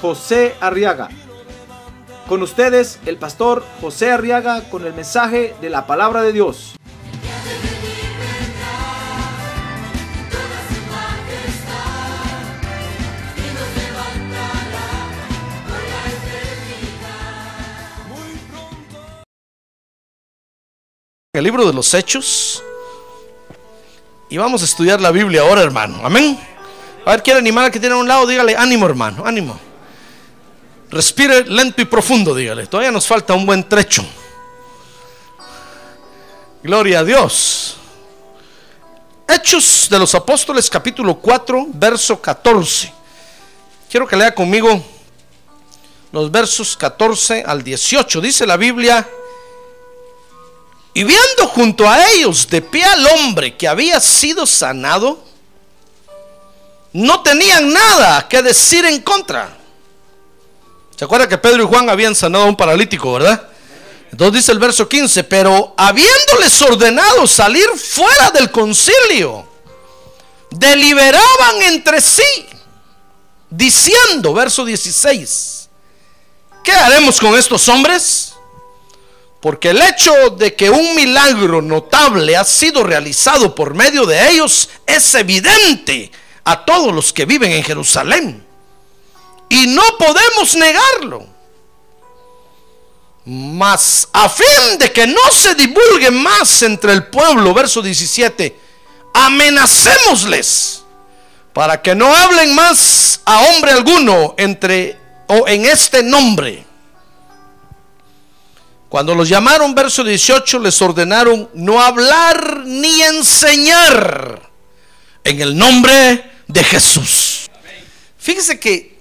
José Arriaga. Con ustedes, el pastor José Arriaga con el mensaje de la palabra de Dios. el libro de los Hechos. Y vamos a estudiar la Biblia ahora, hermano. Amén. A ver, quiere animar al que tiene a un lado, dígale, ánimo, hermano, ánimo. Respire lento y profundo, dígale. Todavía nos falta un buen trecho. Gloria a Dios. Hechos de los Apóstoles, capítulo 4, verso 14. Quiero que lea conmigo los versos 14 al 18. Dice la Biblia. Y viendo junto a ellos de pie al hombre que había sido sanado, no tenían nada que decir en contra. ¿Se acuerda que Pedro y Juan habían sanado a un paralítico, verdad? Entonces dice el verso 15, pero habiéndoles ordenado salir fuera del concilio, deliberaban entre sí, diciendo, verso 16, ¿qué haremos con estos hombres? Porque el hecho de que un milagro notable ha sido realizado por medio de ellos es evidente a todos los que viven en Jerusalén. Y no podemos negarlo. Mas a fin de que no se divulgue más entre el pueblo, verso 17, amenacémosles para que no hablen más a hombre alguno entre o en este nombre. Cuando los llamaron, verso 18, les ordenaron no hablar ni enseñar en el nombre de Jesús. Fíjese que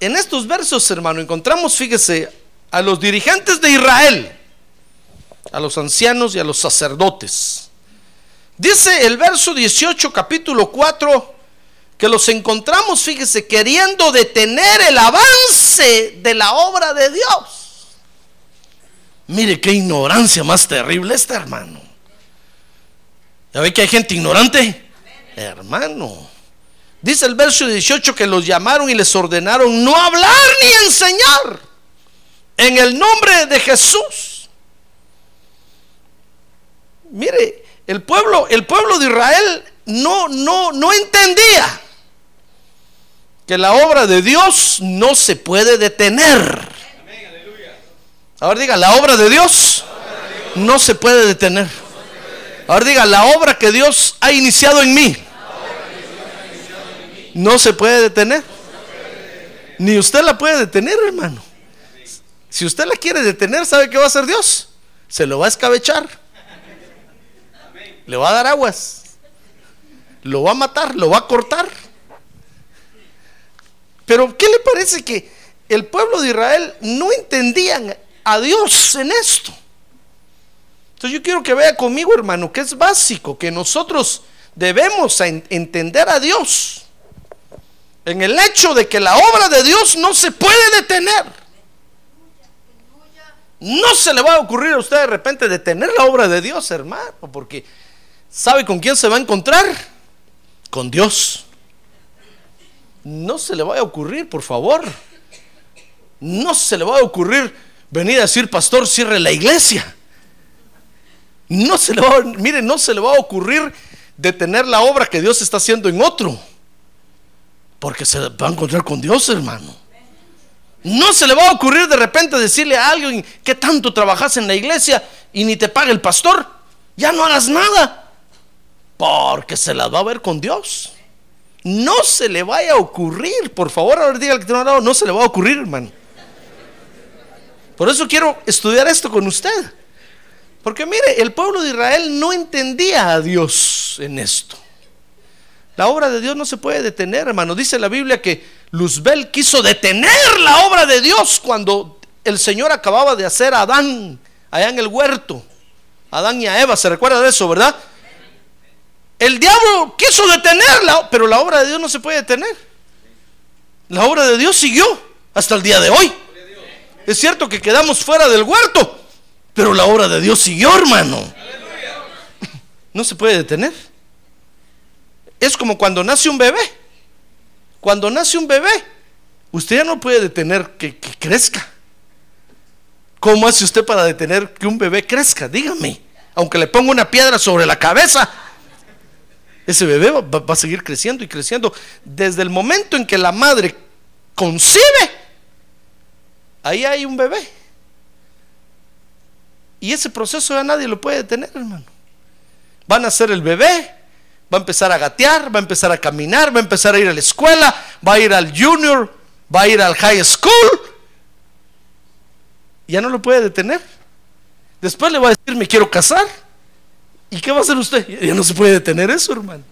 en estos versos, hermano, encontramos, fíjese, a los dirigentes de Israel, a los ancianos y a los sacerdotes. Dice el verso 18, capítulo 4, que los encontramos, fíjese, queriendo detener el avance de la obra de Dios. Mire qué ignorancia más terrible esta, hermano. ¿Ya ve que hay gente ignorante? Hermano. Dice el verso 18 que los llamaron y les ordenaron no hablar ni enseñar en el nombre de Jesús. Mire, el pueblo, el pueblo de Israel no, no, no entendía que la obra de Dios no se puede detener. Ahora diga, la obra de Dios no se puede detener. Ahora diga, la obra que Dios ha iniciado en mí no se puede detener. Ni usted la puede detener, hermano. Si usted la quiere detener, ¿sabe qué va a hacer Dios? Se lo va a escabechar. Le va a dar aguas. Lo va a matar, lo va a cortar. Pero ¿qué le parece que el pueblo de Israel no entendían a Dios en esto? Entonces yo quiero que vea conmigo, hermano, que es básico, que nosotros debemos entender a Dios en el hecho de que la obra de Dios no se puede detener. No se le va a ocurrir a usted de repente detener la obra de Dios, hermano, porque ¿sabe con quién se va a encontrar? Con Dios. No se le va a ocurrir, por favor. No se le va a ocurrir venir a decir, pastor, cierre la iglesia. No se le va, mire, no se le va a ocurrir detener la obra que Dios está haciendo en otro. Porque se va a encontrar con Dios, hermano. No se le va a ocurrir de repente decirle a alguien que tanto trabajas en la iglesia y ni te paga el pastor. Ya no hagas nada. Porque se las va a ver con Dios. No se le vaya a ocurrir. Por favor, ahora diga al que tiene un lado, no se le va a ocurrir, hermano. Por eso quiero estudiar esto con usted. Porque mire, el pueblo de Israel no entendía a Dios en esto. La obra de Dios no se puede detener, hermano. Dice la Biblia que Luzbel quiso detener la obra de Dios cuando el Señor acababa de hacer a Adán allá en el huerto. Adán y a Eva, ¿se recuerda de eso, verdad? El diablo quiso detenerla, pero la obra de Dios no se puede detener. La obra de Dios siguió hasta el día de hoy. Es cierto que quedamos fuera del huerto, pero la obra de Dios siguió, hermano. No se puede detener. Es como cuando nace un bebé. Cuando nace un bebé, usted ya no puede detener que, crezca. ¿Cómo hace usted para detener que un bebé crezca? Dígame. Aunque le ponga una piedra sobre la cabeza, ese bebé va, va a seguir creciendo y creciendo. Desde el momento en que la madre concibe, ahí hay un bebé. Y ese proceso ya nadie lo puede detener, hermano. Van a ser el bebé, va a empezar a gatear, va a empezar a caminar, va a empezar a ir a la escuela, va a ir al junior, va a ir al high school. Ya no lo puede detener. Después le va a decir, me quiero casar. ¿Y qué va a hacer usted? Ya no se puede detener eso, hermano.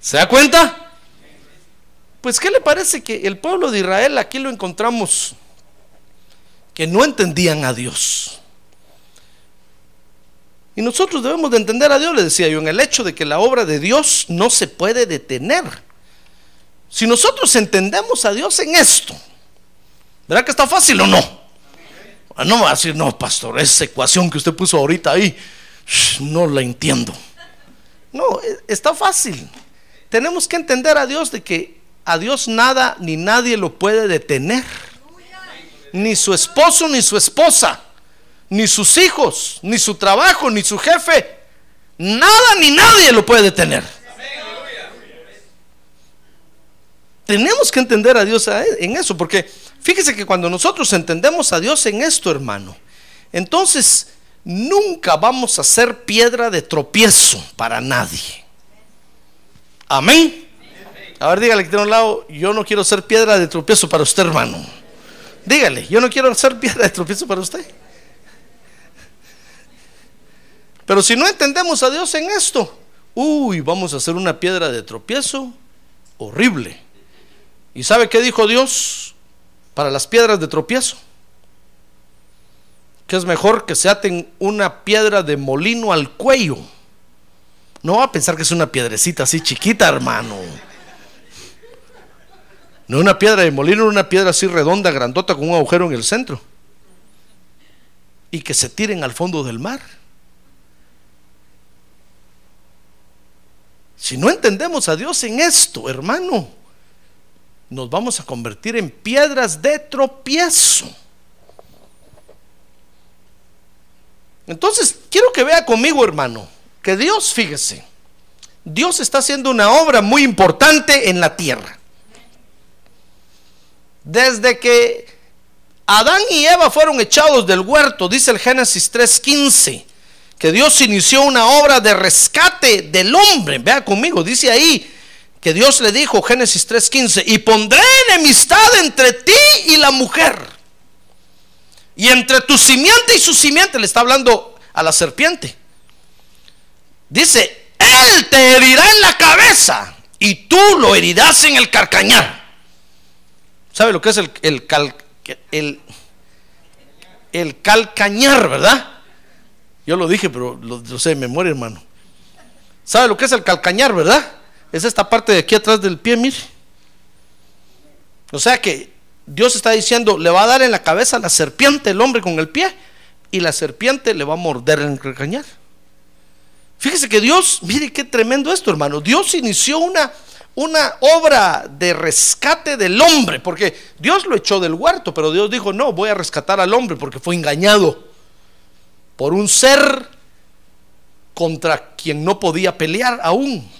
¿Se da cuenta? Pues, ¿qué le parece que el pueblo de Israel aquí lo encontramos que no entendían a Dios? Y nosotros debemos de entender a Dios, le decía yo, en el hecho de que la obra de Dios no se puede detener. Si nosotros entendemos a Dios en esto, ¿verdad que está fácil o no? Ah, no va a decir, no, pastor, esa ecuación que usted puso ahorita ahí, no la entiendo. No, e, está fácil. Tenemos que entender a Dios de que a Dios nada ni nadie lo puede detener. Ni su esposo ni su esposa ni sus hijos, ni su trabajo, ni su jefe. Nada ni nadie lo puede detener. Tenemos que entender a Dios en eso, porque fíjese que cuando nosotros entendemos a Dios en esto, hermano, entonces nunca vamos a ser piedra de tropiezo para nadie. Amén. A ver, dígale que tiene un lado, yo no quiero ser piedra de tropiezo para usted, hermano. Dígale, yo no quiero ser piedra de tropiezo para usted. Pero si no entendemos a Dios en esto, uy, vamos a hacer una piedra de tropiezo horrible. ¿Y sabe qué dijo Dios para las piedras de tropiezo? Que es mejor que se aten una piedra de molino al cuello. No va a pensar que es una piedrecita así chiquita, hermano. No una piedra de molino, una piedra así redonda, grandota, con un agujero en el centro. Y que se tiren al fondo del mar. Si no entendemos a Dios en esto, hermano, nos vamos a convertir en piedras de tropiezo. Entonces, quiero que vea conmigo, hermano, que Dios, fíjese, Dios está haciendo una obra muy importante en la tierra. Desde que Adán y Eva fueron echados del huerto, dice el Génesis 3:15, que Dios inició una obra de rescate del hombre. Vea conmigo, dice ahí que Dios le dijo, Génesis 3:15, y pondré enemistad entre ti y la mujer. Y entre tu simiente y su simiente, le está hablando a la serpiente. Dice, él te herirá en la cabeza y tú lo herirás en el carcañar. ¿Sabe lo que es el, el, el, el calcañar, verdad? Yo lo dije, pero lo, sé de memoria, hermano. ¿Sabe lo que es el calcañar, verdad? Es esta parte de aquí atrás del pie, mire. O sea que Dios está diciendo, le va a dar en la cabeza la serpiente el hombre con el pie y la serpiente le va a morder en el calcañar. Fíjese que Dios, mire qué tremendo esto, hermano. Dios inició una, una obra de rescate del hombre, porque Dios lo echó del huerto, pero Dios dijo, no, voy a rescatar al hombre porque fue engañado por un ser contra quien no podía pelear aún.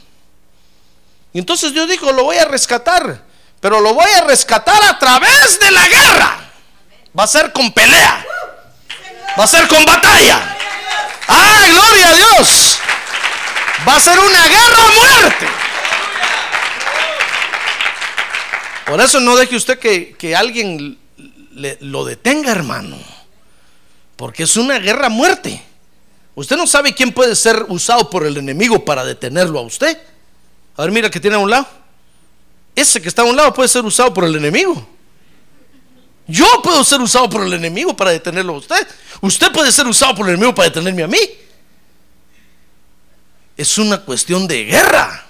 Y entonces Dios dijo, lo voy a rescatar, pero lo voy a rescatar a través de la guerra. Va a ser con pelea. Va a ser con batalla. ¡Ah, gloria a Dios! Va a ser una guerra a muerte. Por eso no deje usted que, que alguien lo detenga, hermano. Porque es una guerra a muerte. Usted no sabe quién puede ser usado por el enemigo para detenerlo a usted. A ver, mira que tiene a un lado. Ese que está a un lado puede ser usado por el enemigo. Yo puedo ser usado por el enemigo para detenerlo a usted. Usted puede ser usado por el enemigo para detenerme a mí. Es una cuestión de guerra.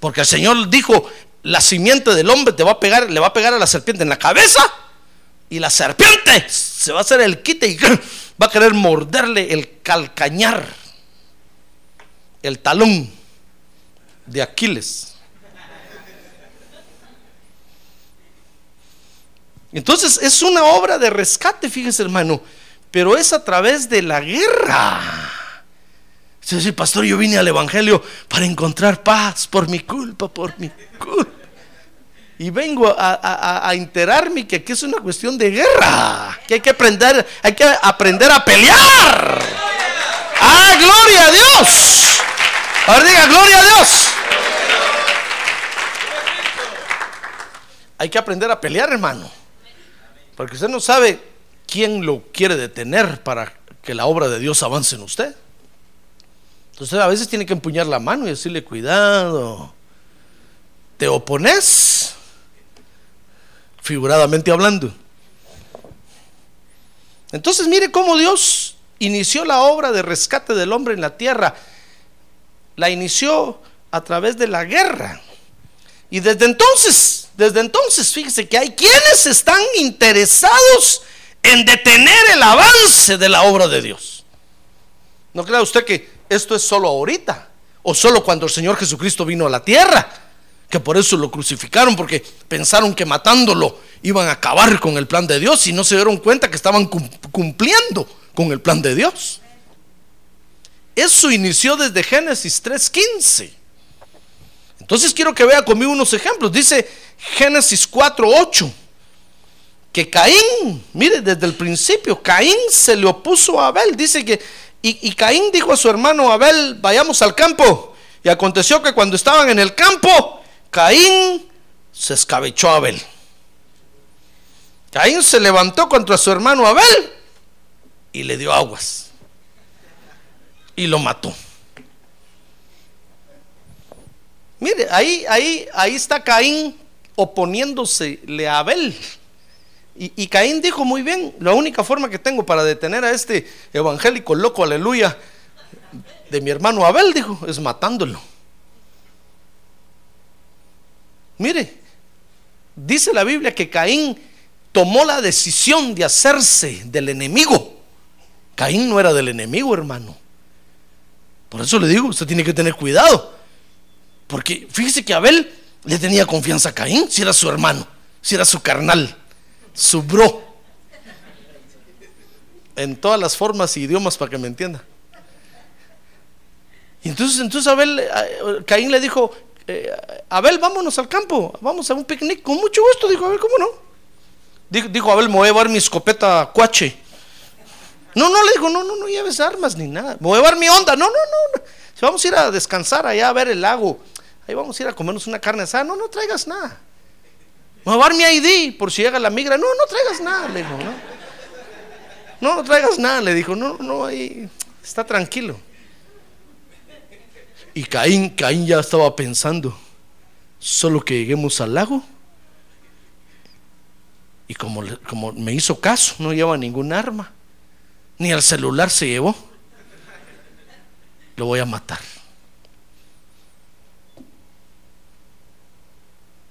Porque el Señor dijo, la simiente del hombre te va a pegar, le va a pegar a la serpiente en la cabeza y la serpiente se va a hacer el quite y va a querer morderle el calcañar, el talón de Aquiles. Entonces es una obra de rescate, fíjese hermano, pero es a través de la guerra. Sí, pastor, yo vine al Evangelio para encontrar paz por mi culpa, por mi culpa. Y vengo a, enterarme que aquí es una cuestión de guerra, que hay que aprender, hay que aprender a pelear. ¡Ah, gloria a Dios! Ahora diga, gloria a Dios. Hay que aprender a pelear, hermano. Porque usted no sabe quién lo quiere detener para que la obra de Dios avance en usted. Entonces a veces tiene que empuñar la mano y decirle, cuidado, te opones, figuradamente hablando. Entonces mire cómo Dios inició la obra de rescate del hombre en la tierra. La inició a través de la guerra. Y desde entonces, desde entonces, fíjese que hay quienes están interesados en detener el avance de la obra de Dios. No crea usted que esto es solo ahorita o solo cuando el Señor Jesucristo vino a la tierra, que por eso lo crucificaron, porque pensaron que matándolo iban a acabar con el plan de Dios y no se dieron cuenta que estaban cumpliendo con el plan de Dios. Eso inició desde Génesis 3.15. Entonces quiero que vea conmigo unos ejemplos. Dice Génesis 4.8 que Caín, mire, desde el principio, Caín se le opuso a Abel. Dice que y, Caín dijo a su hermano Abel, vayamos al campo. Y aconteció que cuando estaban en el campo, Caín se escabechó a Abel. Caín se levantó contra su hermano Abel y le dio aguas. Y lo mató. Mire, ahí, ahí, ahí está Caín oponiéndose a Abel. Y, Caín dijo muy bien, la única forma que tengo para detener a este evangélico loco, aleluya, de mi hermano Abel, dijo, es matándolo. Mire, dice la Biblia que Caín tomó la decisión de hacerse del enemigo. Caín no era del enemigo, hermano. Por eso le digo, usted tiene que tener cuidado. Porque fíjese que Abel le tenía confianza a Caín, si era su hermano, si era su carnal su bro. En todas las formas y idiomas para que me entienda. Y entonces, entonces Abel, eh, Caín le dijo, eh, Abel, vámonos al campo, vamos a un picnic. Con mucho gusto, dijo Abel, ¿cómo no? Dijo, Abel, me voy a llevar mi escopeta cuache. No, no, le dijo, no, no, no lleves armas ni nada. Me voy a llevar mi onda. No, no, no. Si vamos a ir a descansar allá a ver el lago, ahí vamos a ir a comernos una carne asada. No, no traigas nada. Voy a dar mi ID por si llega la migra. No, no traigas nada, le dijo, ¿no? No, no traigas nada, le dijo, no, no, ahí está tranquilo. Y Caín, Caín ya estaba pensando, solo que lleguemos al lago. Y como, como me hizo caso, no lleva ningún arma, ni el celular se llevó, lo voy a matar.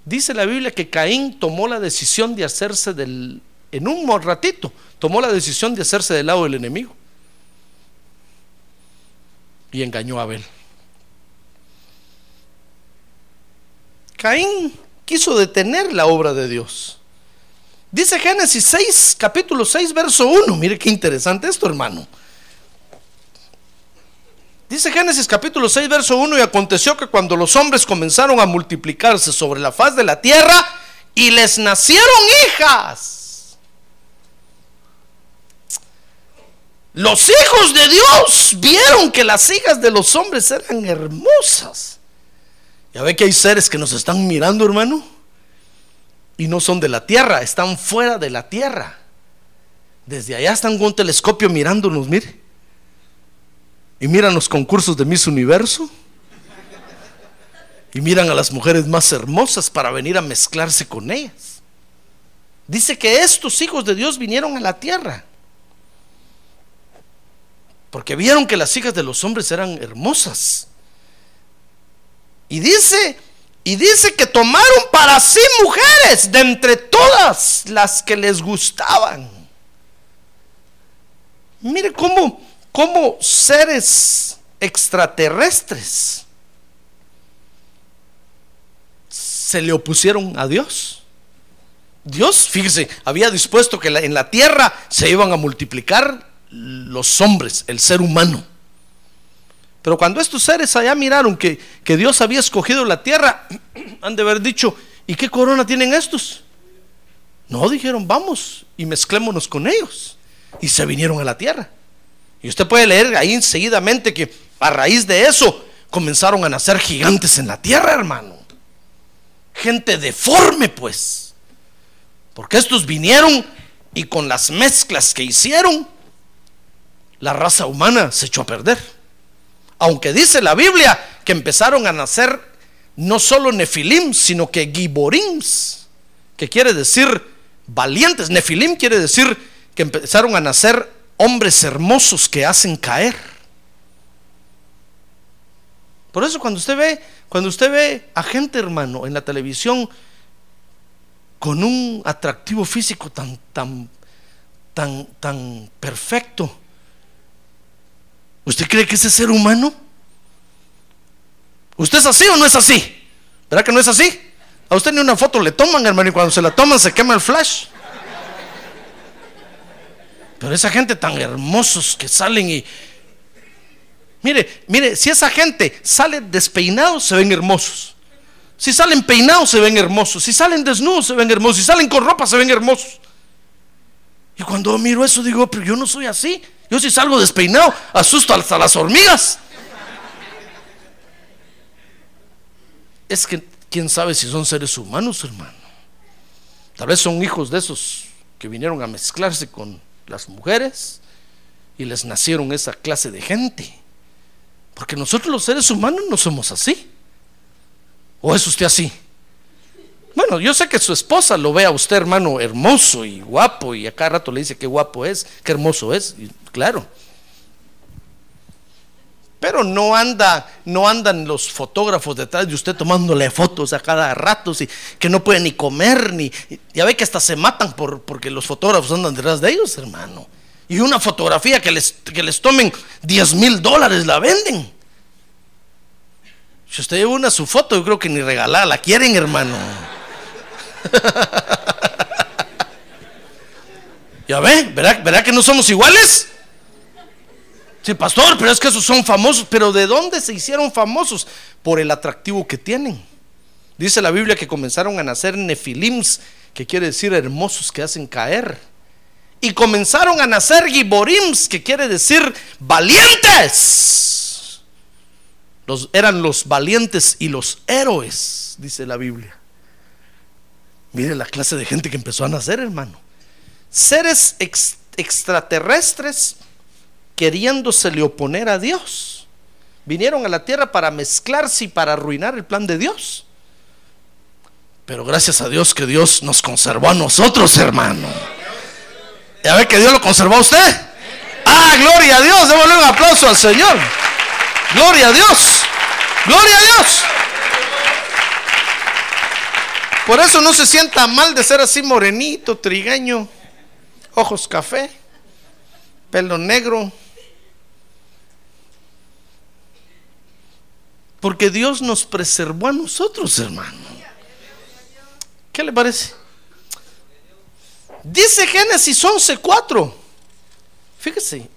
Dice la Biblia que Caín tomó la decisión de hacerse del, en un ratito, tomó la decisión de hacerse del lado del enemigo. Y engañó a Abel. Caín quiso detener la obra de Dios. Dice Génesis 6, capítulo 6, verso 1. Mire qué interesante esto, hermano. Dice Génesis capítulo 6, verso 1, y aconteció que cuando los hombres comenzaron a multiplicarse sobre la faz de la tierra y les nacieron hijas, los hijos de Dios vieron que las hijas de los hombres eran hermosas. Ya ve que hay seres que nos están mirando, hermano, y no son de la tierra, están fuera de la tierra. Desde allá están con un telescopio mirándonos, mire. Y miran los concursos de Miss Universo. y miran a las mujeres más hermosas para venir a mezclarse con ellas. Dice que estos hijos de Dios vinieron a la tierra porque vieron que las hijas de los hombres eran hermosas. Y dice, y dice que tomaron para sí mujeres de entre todas las que les gustaban. Mire cómo, cómo seres extraterrestres se le opusieron a Dios. Dios, fíjese, había dispuesto que en la tierra se iban a multiplicar los hombres, el ser humano. Pero cuando estos seres allá miraron que, que Dios había escogido la tierra, han de haber dicho, ¿y qué corona tienen estos? No, dijeron, vamos y mezclémonos con ellos. Y se vinieron a la tierra. Y usted puede leer ahí enseguidamente que a raíz de eso comenzaron a nacer gigantes en la tierra, hermano. Gente deforme, pues. Porque estos vinieron y con las mezclas que hicieron, la raza humana se echó a perder. Aunque dice la Biblia que empezaron a nacer no solo nefilim, sino que giborims, que quiere decir valientes. Nefilim quiere decir que empezaron a nacer hombres hermosos que hacen caer. Por eso cuando usted ve, cuando usted ve a gente, hermano, en la televisión con un atractivo físico tan tan tan tan perfecto, ¿Usted cree que ese ser humano? ¿Usted es así o no es así? ¿Verdad que no es así? A usted ni una foto le toman, hermano, y cuando se la toman se quema el flash. Pero esa gente tan hermosos que salen y... Mire, mire, si esa gente sale despeinados, se ven hermosos. Si salen peinados, se ven hermosos. Si salen desnudos, se ven hermosos. Si salen con ropa, se ven hermosos. Y cuando miro eso, digo, pero yo no soy así. Yo si salgo despeinado, asusto hasta las hormigas. Es que quién sabe si son seres humanos, hermano. Tal vez son hijos de esos que vinieron a mezclarse con las mujeres y les nacieron esa clase de gente. Porque nosotros los seres humanos no somos así. ¿O es usted así? Bueno, yo sé que su esposa lo ve a usted, hermano, hermoso y guapo, y a cada rato le dice qué guapo es, qué hermoso es, claro. Pero no anda, no andan los fotógrafos detrás de usted tomándole fotos a cada rato, y que no puede ni comer, ni. Ya ve que hasta se matan por, porque los fotógrafos andan detrás de ellos, hermano. Y una fotografía que les, que les tomen 10 mil dólares la venden. Si usted lleva una su foto, yo creo que ni regalada la quieren, hermano. ¿Ya ve? ¿Verá, ¿Verá que no somos iguales? Sí, pastor, pero es que esos son famosos. ¿Pero de dónde se hicieron famosos? Por el atractivo que tienen. Dice la Biblia que comenzaron a nacer nefilims, que quiere decir hermosos que hacen caer. Y comenzaron a nacer giborims, que quiere decir valientes. Los, eran los valientes y los héroes, dice la Biblia. Mire la clase de gente que empezó a nacer, hermano. Seres extraterrestres queriéndosele oponer a Dios. Vinieron a la tierra para mezclarse y para arruinar el plan de Dios. Pero gracias a Dios que Dios nos conservó a nosotros, hermano. ¿Ya ve que Dios lo conservó a usted? Ah, gloria a Dios. Démosle un aplauso al Señor. Gloria a Dios. Gloria a Dios. Por eso no se sienta mal de ser así morenito, trigueño, ojos café, pelo negro. Porque Dios nos preservó a nosotros, hermano. ¿Qué le parece? Dice Génesis 11:4. Fíjese,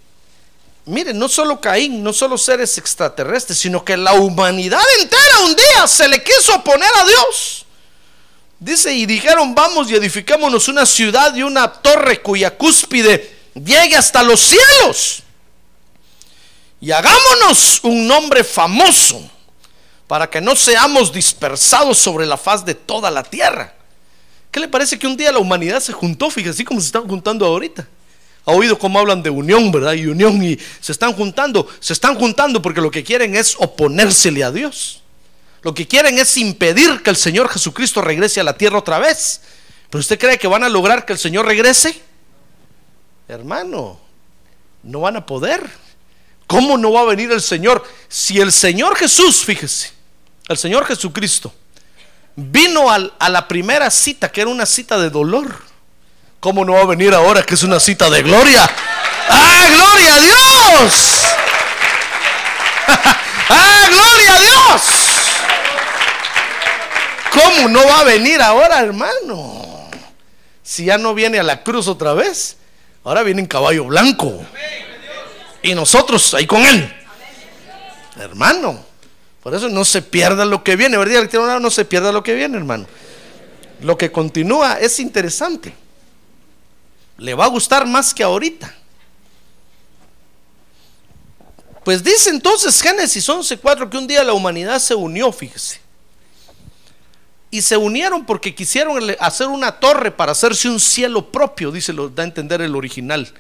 mire, no solo Caín, no solo seres extraterrestres, sino que la humanidad entera un día se le quiso oponer a Dios. Dice, y dijeron, vamos y edificámonos una ciudad y una torre cuya cúspide llegue hasta los cielos. Y hagámonos un nombre famoso para que no seamos dispersados sobre la faz de toda la tierra. ¿Qué le parece que un día la humanidad se juntó? Fíjese, así como se están juntando ahorita. Ha oído cómo hablan de unión, ¿verdad? Y unión y se están juntando, se están juntando porque lo que quieren es oponérsele a Dios. Lo que quieren es impedir que el Señor Jesucristo regrese a la tierra otra vez. ¿Pero usted cree que van a lograr que el Señor regrese? Hermano, no van a poder. ¿Cómo no va a venir el Señor? Si el Señor Jesús, fíjese, el Señor Jesucristo, vino a la primera cita, que era una cita de dolor, ¿cómo no va a venir ahora que es una cita de gloria? ¡Ah, gloria a Dios! ¡Ah, gloria a Dios! ¿Cómo no va a venir ahora, hermano? Si ya no viene a la cruz otra vez, ahora viene en caballo blanco. Y nosotros ahí con él. Hermano, por eso no se pierda lo que viene, ¿verdad? No se pierda lo que viene, hermano. Lo que continúa es interesante. Le va a gustar más que ahorita. Pues dice entonces Génesis 11:4 que un día la humanidad se unió, fíjese. Y se unieron porque quisieron hacer una torre para hacerse un cielo propio, dice, lo da a entender el original.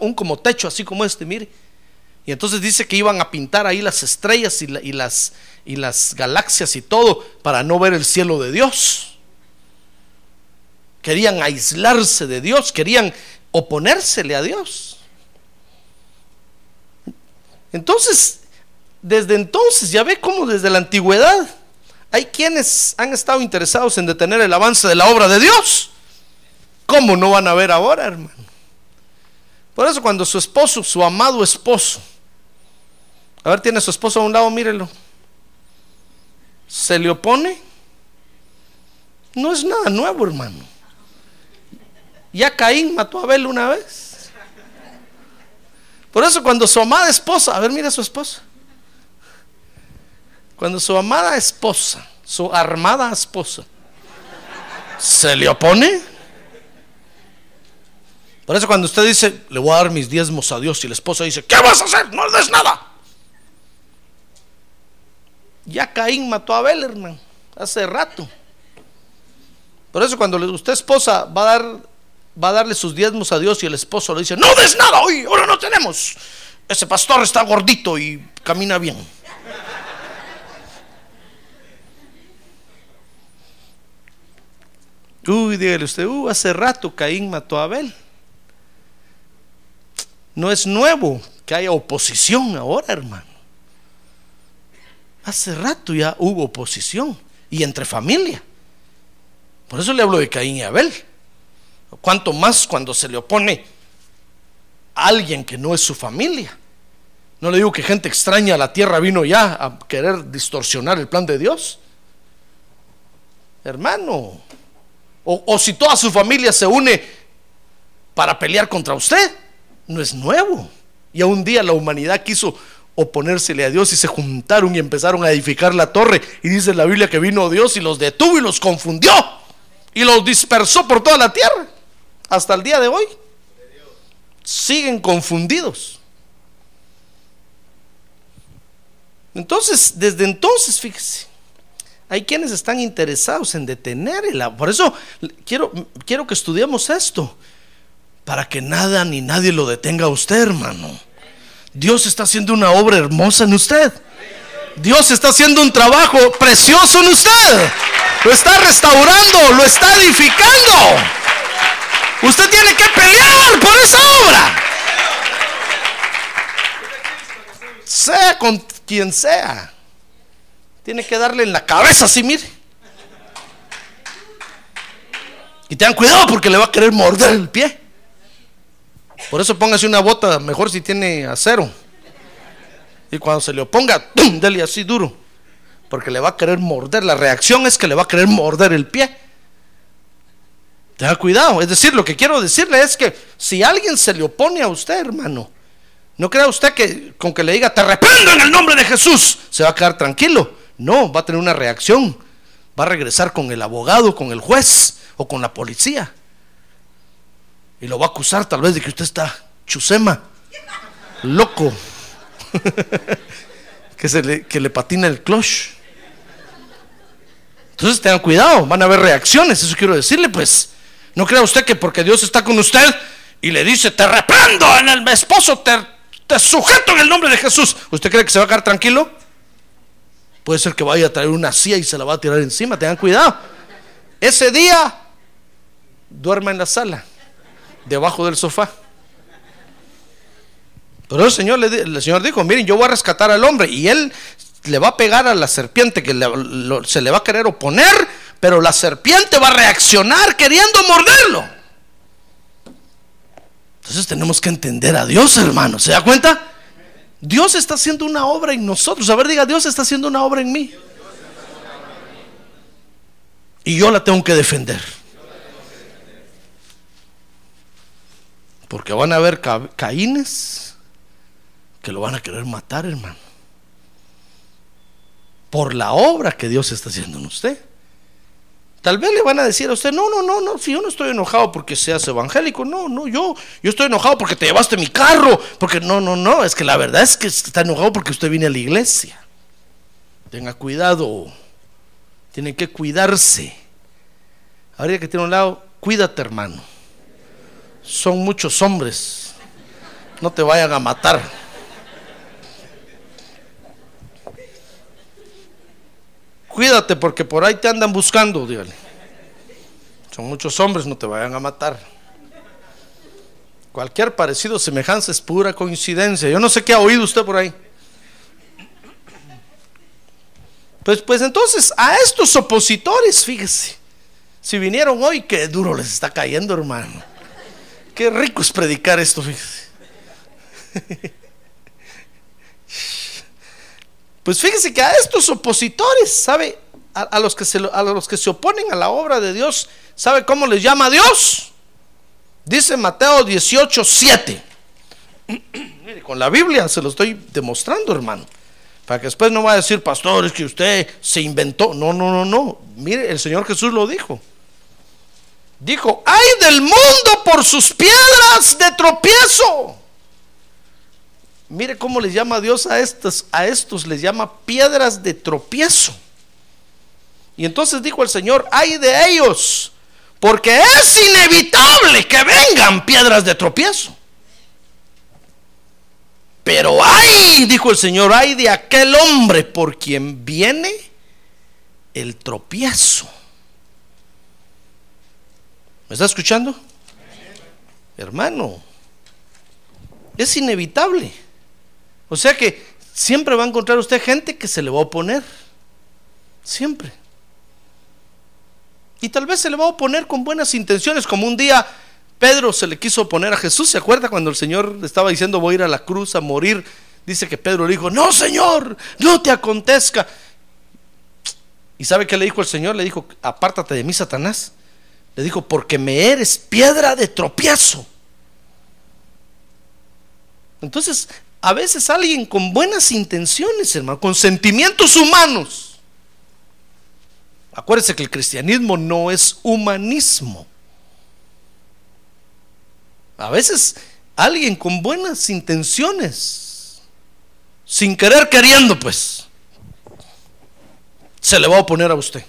Un como techo, así como este, mire. Y entonces dice que iban a pintar ahí las estrellas y, las, y las galaxias y todo para no ver el cielo de Dios. Querían aislarse de Dios, querían oponérsele a Dios. Entonces, desde entonces, ya ve cómo desde la antigüedad hay quienes han estado interesados en detener el avance de la obra de Dios. ¿Cómo no van a ver ahora, hermano? Por eso cuando su esposo, su amado esposo, a ver, tiene su esposo a un lado, mírelo, se le opone, no es nada nuevo, hermano. Ya Caín mató a Abel una vez. Por eso cuando su amada esposa, a ver, mira a su esposa. Cuando su amada esposa, su armada esposa, se le opone. Por eso cuando usted dice, le voy a dar mis diezmos a Dios y la esposa dice, ¿qué vas a hacer? No le des nada. Ya Caín mató a Abel, hermano, hace rato. Por eso cuando usted esposa va a dar va a darle sus diezmos a Dios y el esposo le dice, no des nada hoy, ahora no tenemos. Ese pastor está gordito y camina bien. Uy, dígale usted, uh, hace rato Caín mató a Abel. No es nuevo que haya oposición ahora, hermano. Hace rato ya hubo oposición y entre familia. Por eso le hablo de Caín y Abel. Cuanto más cuando se le opone a alguien que no es su familia. No le digo que gente extraña a la tierra vino ya a querer distorsionar el plan de Dios. Hermano, o, si toda su familia se une para pelear contra usted, no es nuevo. Y a un día la humanidad quiso oponérsele a Dios y se juntaron y empezaron a edificar la torre. Y dice la Biblia que vino Dios y los detuvo y los confundió y los dispersó por toda la tierra hasta el día de hoy. Siguen confundidos. Entonces, desde entonces, fíjese, hay quienes están interesados en detener el Por eso quiero, quiero que estudiemos esto, para que nada ni nadie lo detenga a usted, hermano. Dios está haciendo una obra hermosa en usted. Dios está haciendo un trabajo precioso en usted. Lo está restaurando, lo está edificando. Usted tiene que pelear por esa obra. Sea con quien sea. Tiene que darle en la cabeza así, mire. Y tengan cuidado porque le va a querer morder el pie. Por eso póngase una bota, mejor si tiene acero. Y cuando se le oponga, dele así duro. Porque le va a querer morder. La reacción es que le va a querer morder el pie. Tenga cuidado. Es decir, lo que quiero decirle es que si alguien se le opone a usted, hermano, no crea usted que con que le diga te reprendo en el nombre de Jesús, se va a quedar tranquilo. No, va a tener una reacción. Va a regresar con el abogado, con el juez o con la policía. Y lo va a acusar tal vez de que usted está chusema, loco, que, se le, que le patina el cloche. Entonces tengan cuidado, van a haber reacciones, eso quiero decirle pues. No crea usted que porque Dios está con usted y le dice, te reprendo en el esposo, te, te sujeto en el nombre de Jesús. ¿Usted cree que se va a quedar tranquilo? Puede ser que vaya a traer una silla y se la va a tirar encima, tengan cuidado. Ese día, duerma en la sala, debajo del sofá. Pero el Señor, le, el Señor dijo, miren, yo voy a rescatar al hombre y él le va a pegar a la serpiente que se le va a querer oponer, pero la serpiente va a reaccionar queriendo morderlo. Entonces tenemos que entender a Dios, hermano. ¿Se da cuenta? Dios está haciendo una obra en nosotros. A ver, diga, Dios está haciendo una obra en mí. Y yo la tengo que defender. Porque van a haber caínes que lo van a querer matar, hermano por la obra que Dios está haciendo en usted. Tal vez le van a decir a usted, no, no, no, no, si yo no estoy enojado porque seas evangélico, no, no, yo, yo estoy enojado porque te llevaste mi carro, porque no, no, no, es que la verdad es que está enojado porque usted viene a la iglesia. Tenga cuidado, tiene que cuidarse. Ahora que tiene un lado, cuídate hermano. Son muchos hombres, no te vayan a matar. Cuídate porque por ahí te andan buscando, dígale. Son muchos hombres, no te vayan a matar. Cualquier parecido, semejanza es pura coincidencia. Yo no sé qué ha oído usted por ahí. Pues, pues entonces, a estos opositores, fíjese, si vinieron hoy, qué duro les está cayendo, hermano. Qué rico es predicar esto, fíjese. Pues fíjese que a estos opositores, ¿sabe? A, los que se, a los que se oponen a la obra de Dios, ¿sabe cómo les llama Dios? Dice Mateo 18, 7. Mire, con la Biblia se lo estoy demostrando, hermano. Para que después no vaya a decir, pastor, es que usted se inventó. No, no, no, no. Mire, el Señor Jesús lo dijo. Dijo, hay del mundo por sus piedras de tropiezo. Mire cómo les llama Dios a estos, a estos les llama piedras de tropiezo. Y entonces dijo el Señor, hay de ellos, porque es inevitable que vengan piedras de tropiezo. Pero hay, dijo el Señor, hay de aquel hombre por quien viene el tropiezo. ¿Me está escuchando? Hermano, es inevitable. O sea que siempre va a encontrar usted gente que se le va a oponer. Siempre. Y tal vez se le va a oponer con buenas intenciones, como un día Pedro se le quiso oponer a Jesús. ¿Se acuerda cuando el Señor le estaba diciendo voy a ir a la cruz a morir? Dice que Pedro le dijo, no Señor, no te acontezca. ¿Y sabe qué le dijo el Señor? Le dijo, apártate de mí, Satanás. Le dijo, porque me eres piedra de tropiezo. Entonces, a veces alguien con buenas intenciones, hermano, con sentimientos humanos. Acuérdese que el cristianismo no es humanismo. A veces alguien con buenas intenciones, sin querer queriendo, pues, se le va a oponer a usted.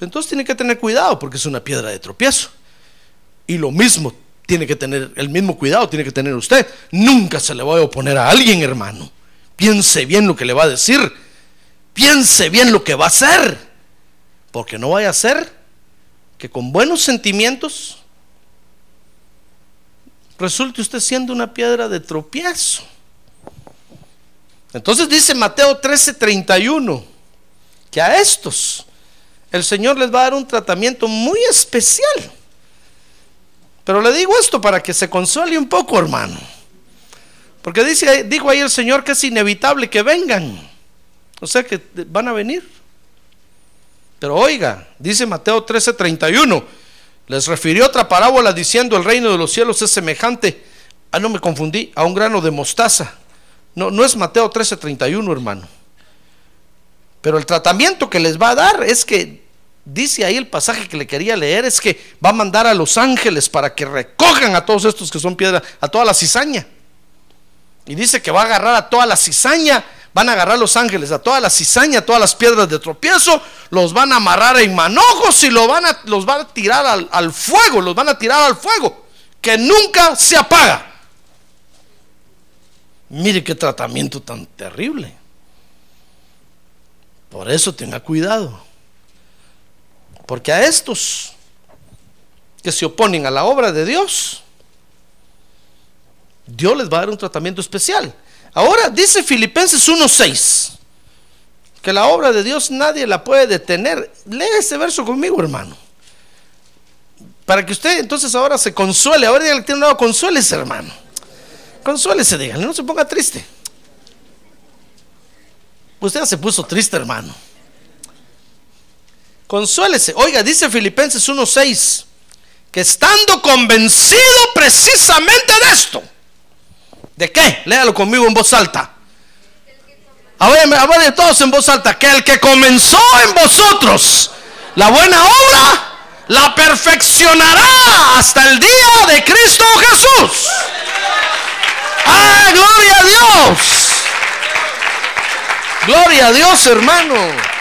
Entonces tiene que tener cuidado porque es una piedra de tropiezo. Y lo mismo tiene que tener el mismo cuidado, tiene que tener usted. Nunca se le va a oponer a alguien, hermano. Piense bien lo que le va a decir. Piense bien lo que va a hacer. Porque no vaya a ser que con buenos sentimientos resulte usted siendo una piedra de tropiezo. Entonces dice Mateo 13:31 que a estos el Señor les va a dar un tratamiento muy especial. Pero le digo esto para que se consuele un poco, hermano. Porque dice, dijo ahí el Señor que es inevitable que vengan. O sea que van a venir. Pero oiga, dice Mateo 13:31, les refirió otra parábola diciendo el reino de los cielos es semejante, ah no me confundí, a un grano de mostaza. No, no es Mateo 13:31, hermano. Pero el tratamiento que les va a dar es que dice ahí el pasaje que le quería leer, es que va a mandar a los ángeles para que recojan a todos estos que son piedra, a toda la cizaña. Y dice que va a agarrar a toda la cizaña, van a agarrar los ángeles a toda la cizaña, a todas las piedras de tropiezo, los van a amarrar en manojos y van a, los van a tirar al, al fuego, los van a tirar al fuego, que nunca se apaga. Mire qué tratamiento tan terrible. Por eso tenga cuidado. Porque a estos que se oponen a la obra de Dios, Dios les va a dar un tratamiento especial. Ahora dice Filipenses 1.6 que la obra de Dios nadie la puede detener. Lee ese verso conmigo, hermano. Para que usted entonces ahora se consuele. Ahora dígale que tiene un lado, consuélese, hermano. Consuélese, dígale, no se ponga triste. Usted ya se puso triste, hermano. Consuélese. Oiga, dice Filipenses 1.6 que estando convencido precisamente de esto. ¿De qué? Léalo conmigo en voz alta. A ver, a ver todos en voz alta. Que el que comenzó en vosotros la buena obra, la perfeccionará hasta el día de Cristo Jesús. ¡Ah, gloria a Dios! Gloria a Dios, hermano.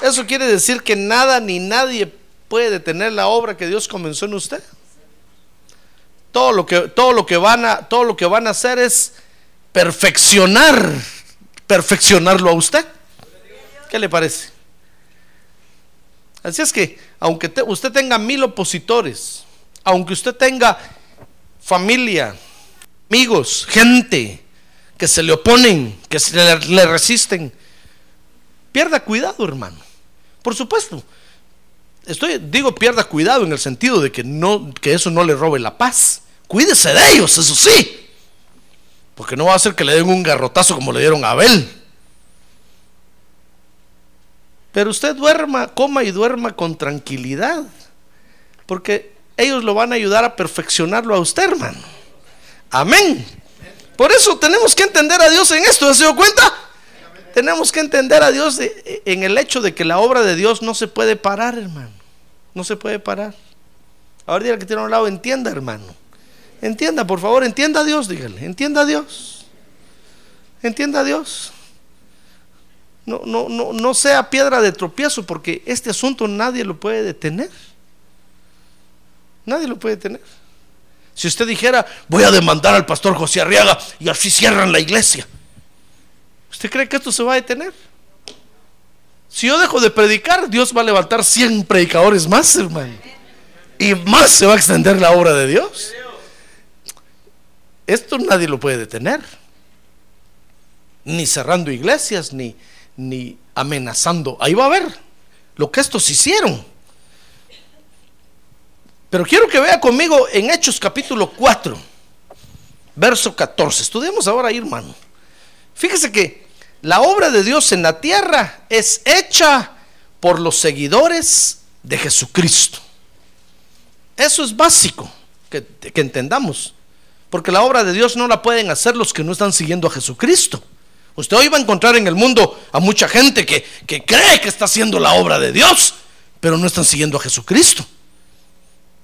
Eso quiere decir que nada ni nadie puede detener la obra que Dios comenzó en usted. Todo lo que, todo lo que, van, a, todo lo que van a hacer es perfeccionar, perfeccionarlo a usted. ¿Qué le parece? Así es que, aunque usted tenga mil opositores, aunque usted tenga familia, amigos, gente que se le oponen, que se le, le resisten, pierda cuidado, hermano. Por supuesto, estoy, digo pierda cuidado en el sentido de que, no, que eso no le robe la paz. Cuídese de ellos, eso sí. Porque no va a hacer que le den un garrotazo como le dieron a Abel. Pero usted duerma, coma y duerma con tranquilidad. Porque ellos lo van a ayudar a perfeccionarlo a usted, hermano. Amén. Por eso tenemos que entender a Dios en esto. ¿Se dio cuenta? Tenemos que entender a Dios en el hecho de que la obra de Dios no se puede parar, hermano. No se puede parar. Ahora dígale que tiene a un lado, entienda, hermano. Entienda, por favor, entienda a Dios, dígale. Entienda a Dios. Entienda a Dios. No, no, no, no sea piedra de tropiezo, porque este asunto nadie lo puede detener. Nadie lo puede detener. Si usted dijera, voy a demandar al pastor José Arriaga y así cierran la iglesia. ¿Usted cree que esto se va a detener? Si yo dejo de predicar, Dios va a levantar 100 predicadores más, hermano. Y más se va a extender la obra de Dios. Esto nadie lo puede detener. Ni cerrando iglesias, ni, ni amenazando. Ahí va a ver lo que estos hicieron. Pero quiero que vea conmigo en Hechos capítulo 4, verso 14. Estudiemos ahora hermano. Fíjese que la obra de Dios en la tierra es hecha por los seguidores de Jesucristo. Eso es básico que, entendamos. Porque la obra de Dios no la pueden hacer los que no están siguiendo a Jesucristo. Usted hoy va a encontrar en el mundo a mucha gente que, que cree que está haciendo la obra de Dios, pero no están siguiendo a Jesucristo.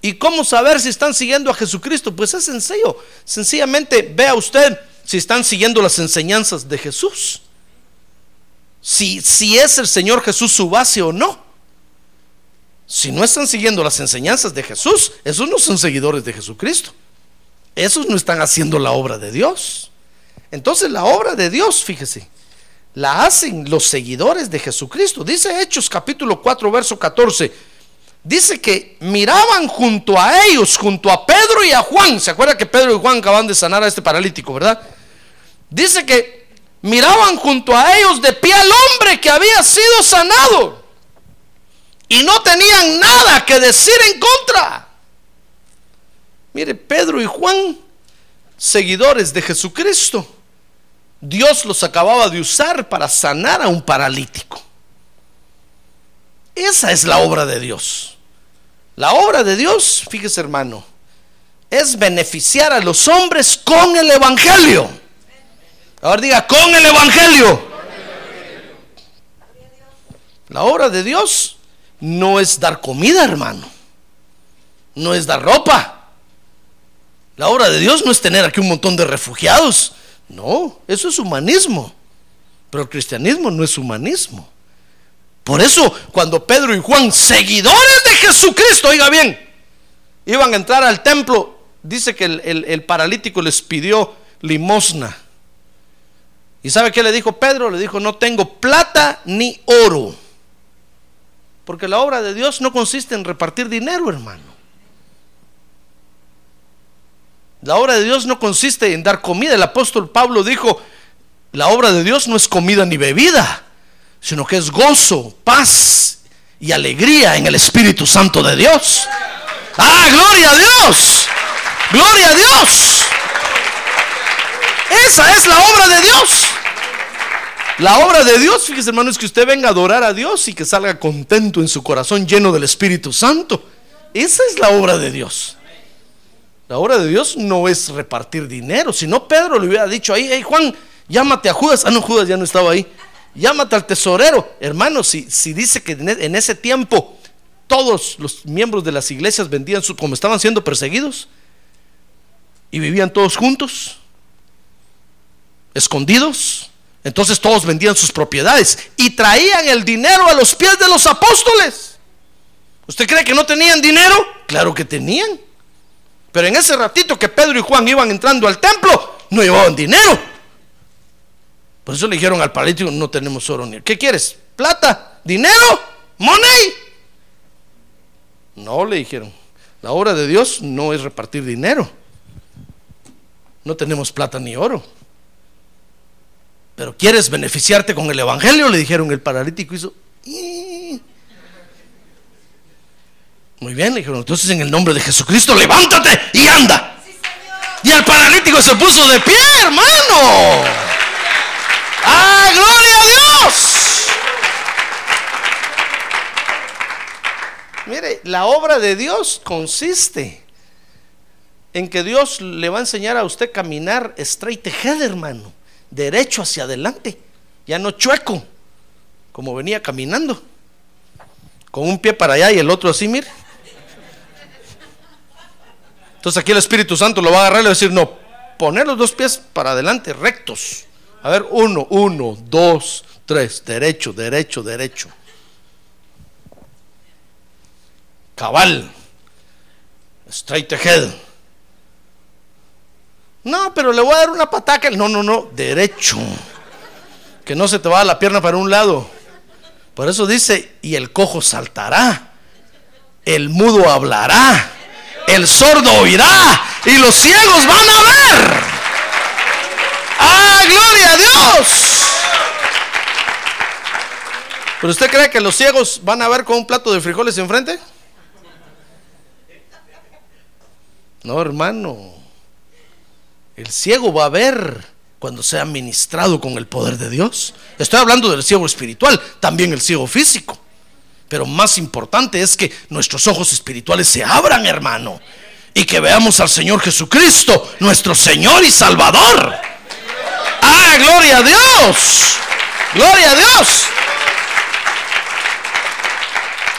¿Y cómo saber si están siguiendo a Jesucristo? Pues es sencillo. Sencillamente vea usted si están siguiendo las enseñanzas de Jesús. Si, si es el Señor Jesús su base o no. Si no están siguiendo las enseñanzas de Jesús, esos no son seguidores de Jesucristo. Esos no están haciendo la obra de Dios. Entonces la obra de Dios, fíjese, la hacen los seguidores de Jesucristo. Dice Hechos capítulo 4, verso 14. Dice que miraban junto a ellos, junto a Pedro y a Juan. ¿Se acuerda que Pedro y Juan acaban de sanar a este paralítico, verdad? Dice que miraban junto a ellos de pie al hombre que había sido sanado y no tenían nada que decir en contra. Mire, Pedro y Juan, seguidores de Jesucristo, Dios los acababa de usar para sanar a un paralítico. Esa es la obra de Dios. La obra de Dios, fíjese hermano, es beneficiar a los hombres con el Evangelio. Ahora diga, con el Evangelio. La obra de Dios no es dar comida, hermano. No es dar ropa. La obra de Dios no es tener aquí un montón de refugiados. No, eso es humanismo. Pero el cristianismo no es humanismo. Por eso, cuando Pedro y Juan, seguidores de Jesucristo, oiga bien, iban a entrar al templo, dice que el, paralítico les pidió limosna. ¿Y sabe qué le dijo Pedro? Le dijo, no tengo plata ni oro. Porque la obra de Dios no consiste en repartir dinero, hermano. La obra de Dios no consiste en dar comida. El apóstol Pablo dijo, la obra de Dios no es comida ni bebida, sino que es gozo, paz y alegría en el Espíritu Santo de Dios. Ah, gloria a Dios. Gloria a Dios. Esa es la obra de Dios. La obra de Dios, fíjese hermano, es que usted venga a adorar a Dios y que salga contento en su corazón lleno del Espíritu Santo. Esa es la obra de Dios. La obra de Dios no es repartir dinero. Si no, Pedro le hubiera dicho ahí, hey Juan, llámate a Judas. Ah, no, Judas ya no estaba ahí. Llámate al tesorero. Hermano, si, si dice que en ese tiempo todos los miembros de las iglesias vendían su, como estaban siendo perseguidos y vivían todos juntos, escondidos. Entonces todos vendían sus propiedades y traían el dinero a los pies de los apóstoles. ¿Usted cree que no tenían dinero? Claro que tenían. Pero en ese ratito que Pedro y Juan iban entrando al templo, no llevaban dinero. Por eso le dijeron al paralítico, no tenemos oro ni... ¿Qué quieres? ¿Plata? ¿Dinero? ¿Money? No, le dijeron. La obra de Dios no es repartir dinero. No tenemos plata ni oro. Pero quieres beneficiarte con el Evangelio, le dijeron el paralítico. Hizo. Muy bien, le dijeron. Entonces, en el nombre de Jesucristo, levántate y anda. y el paralítico se puso de pie, hermano. ¡Ah, gloria a Dios! Mire, la obra de Dios consiste en que Dios le va a enseñar a usted caminar straight ahead, hermano derecho hacia adelante, ya no chueco, como venía caminando, con un pie para allá y el otro así, mire. Entonces aquí el Espíritu Santo lo va a agarrar y le va a decir, no, poner los dos pies para adelante, rectos. A ver, uno, uno, dos, tres, derecho, derecho, derecho. Cabal, straight ahead. No, pero le voy a dar una pataca. No, no, no, derecho. Que no se te va la pierna para un lado. Por eso dice, y el cojo saltará, el mudo hablará, el sordo oirá, y los ciegos van a ver. ¡Ah, gloria a Dios! ¿Pero usted cree que los ciegos van a ver con un plato de frijoles enfrente? No, hermano. El ciego va a ver cuando sea ministrado con el poder de Dios. Estoy hablando del ciego espiritual, también el ciego físico. Pero más importante es que nuestros ojos espirituales se abran, hermano, y que veamos al Señor Jesucristo, nuestro Señor y Salvador. Ah, gloria a Dios. Gloria a Dios.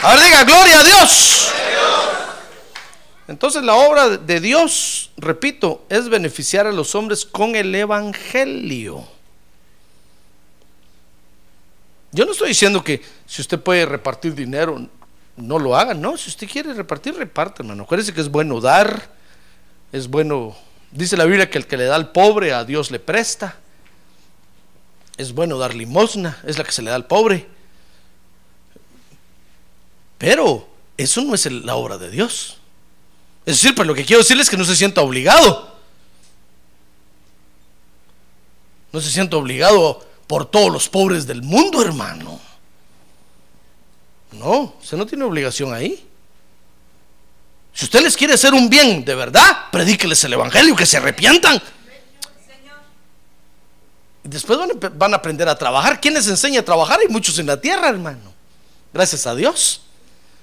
Ahora diga, gloria a Dios. Entonces la obra de Dios, repito, es beneficiar a los hombres con el Evangelio. Yo no estoy diciendo que si usted puede repartir dinero, no lo haga, no. Si usted quiere repartir, reparte, hermano. Acuérdese que es bueno dar, es bueno. Dice la Biblia que el que le da al pobre, a Dios le presta. Es bueno dar limosna, es la que se le da al pobre. Pero eso no es la obra de Dios. Es decir, pues lo que quiero decirles es que no se sienta obligado. No se sienta obligado por todos los pobres del mundo, hermano. No, usted no tiene obligación ahí. Si usted les quiere hacer un bien de verdad, predíqueles el evangelio, que se arrepientan. Después van a, van a aprender a trabajar. ¿Quién les enseña a trabajar? Hay muchos en la tierra, hermano. Gracias a Dios.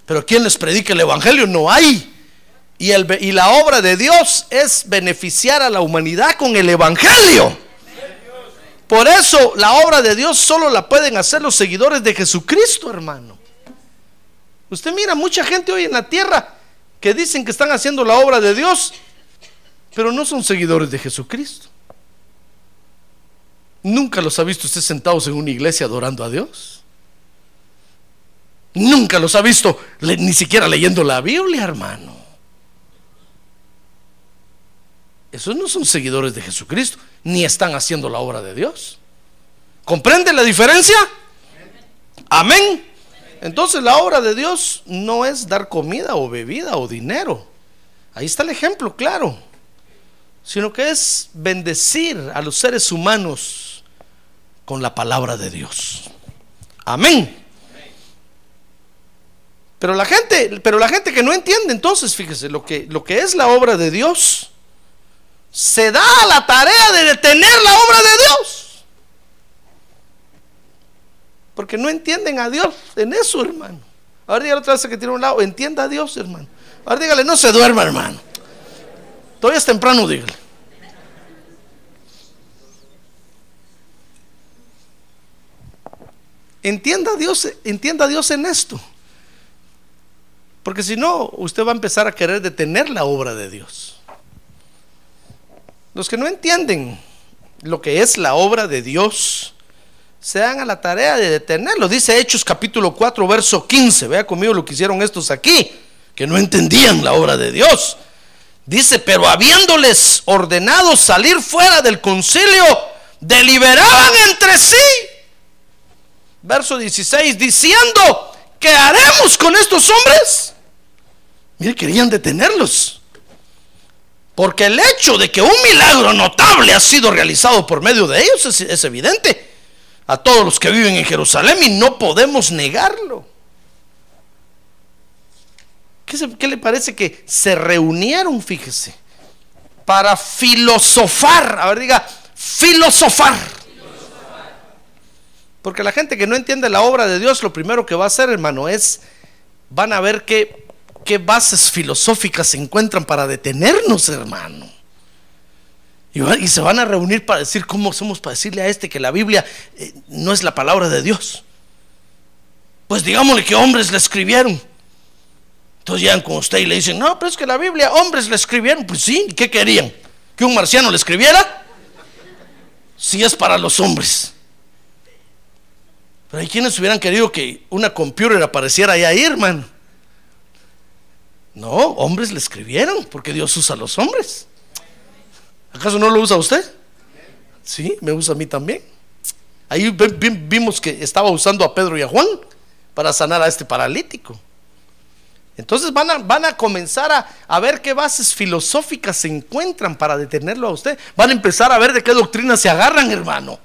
Pero ¿quién les predica el evangelio? No hay. Y, el, y la obra de Dios es beneficiar a la humanidad con el Evangelio. Por eso la obra de Dios solo la pueden hacer los seguidores de Jesucristo, hermano. Usted mira mucha gente hoy en la tierra que dicen que están haciendo la obra de Dios, pero no son seguidores de Jesucristo. Nunca los ha visto usted sentados en una iglesia adorando a Dios. Nunca los ha visto ni siquiera leyendo la Biblia, hermano. Esos no son seguidores de Jesucristo, ni están haciendo la obra de Dios. ¿Comprende la diferencia? Amén. Entonces la obra de Dios no es dar comida o bebida o dinero. Ahí está el ejemplo, claro. Sino que es bendecir a los seres humanos con la palabra de Dios. Amén. Pero la gente, pero la gente que no entiende, entonces, fíjese, lo que, lo que es la obra de Dios, se da a la tarea de detener la obra de Dios. Porque no entienden a Dios en eso, hermano. Ahora dígale otra vez que tiene un lado, entienda a Dios, hermano. Ahora dígale, no se duerma, hermano. Todavía es temprano, dígale. Entienda Dios, entienda Dios en esto. Porque si no, usted va a empezar a querer detener la obra de Dios. Los que no entienden lo que es la obra de Dios, se dan a la tarea de detenerlo. Dice Hechos capítulo 4, verso 15. Vea conmigo lo que hicieron estos aquí, que no entendían la obra de Dios. Dice, pero habiéndoles ordenado salir fuera del concilio, deliberaban entre sí verso 16, diciendo, ¿qué haremos con estos hombres? Mire, querían detenerlos. Porque el hecho de que un milagro notable ha sido realizado por medio de ellos es, evidente a todos los que viven en Jerusalén y no podemos negarlo. ¿Qué, ¿Qué, le parece que se reunieron, fíjese, para filosofar? A ver, diga, filosofar porque la gente que no entiende la obra de Dios, lo primero que va a hacer, hermano, es, van a ver qué, qué bases filosóficas se encuentran para detenernos, hermano. Y, se van a reunir para decir cómo somos para decirle a este que la Biblia eh, no es la palabra de Dios. Pues digámosle que hombres le escribieron. Entonces llegan con usted y le dicen, no, pero es que la Biblia, hombres le escribieron. Pues sí, ¿qué querían? ¿Que un marciano le escribiera? Si es para los hombres. Pero hay quienes hubieran querido que una computer apareciera ahí, hermano. No, hombres le escribieron, porque Dios usa a los hombres. ¿Acaso no lo usa usted? Sí, me usa a mí también. Ahí vimos que estaba usando a Pedro y a Juan para sanar a este paralítico. Entonces van a, comenzar a, a, ver qué bases filosóficas se encuentran para detenerlo a usted. Van a empezar a ver de qué doctrina se agarran, hermano.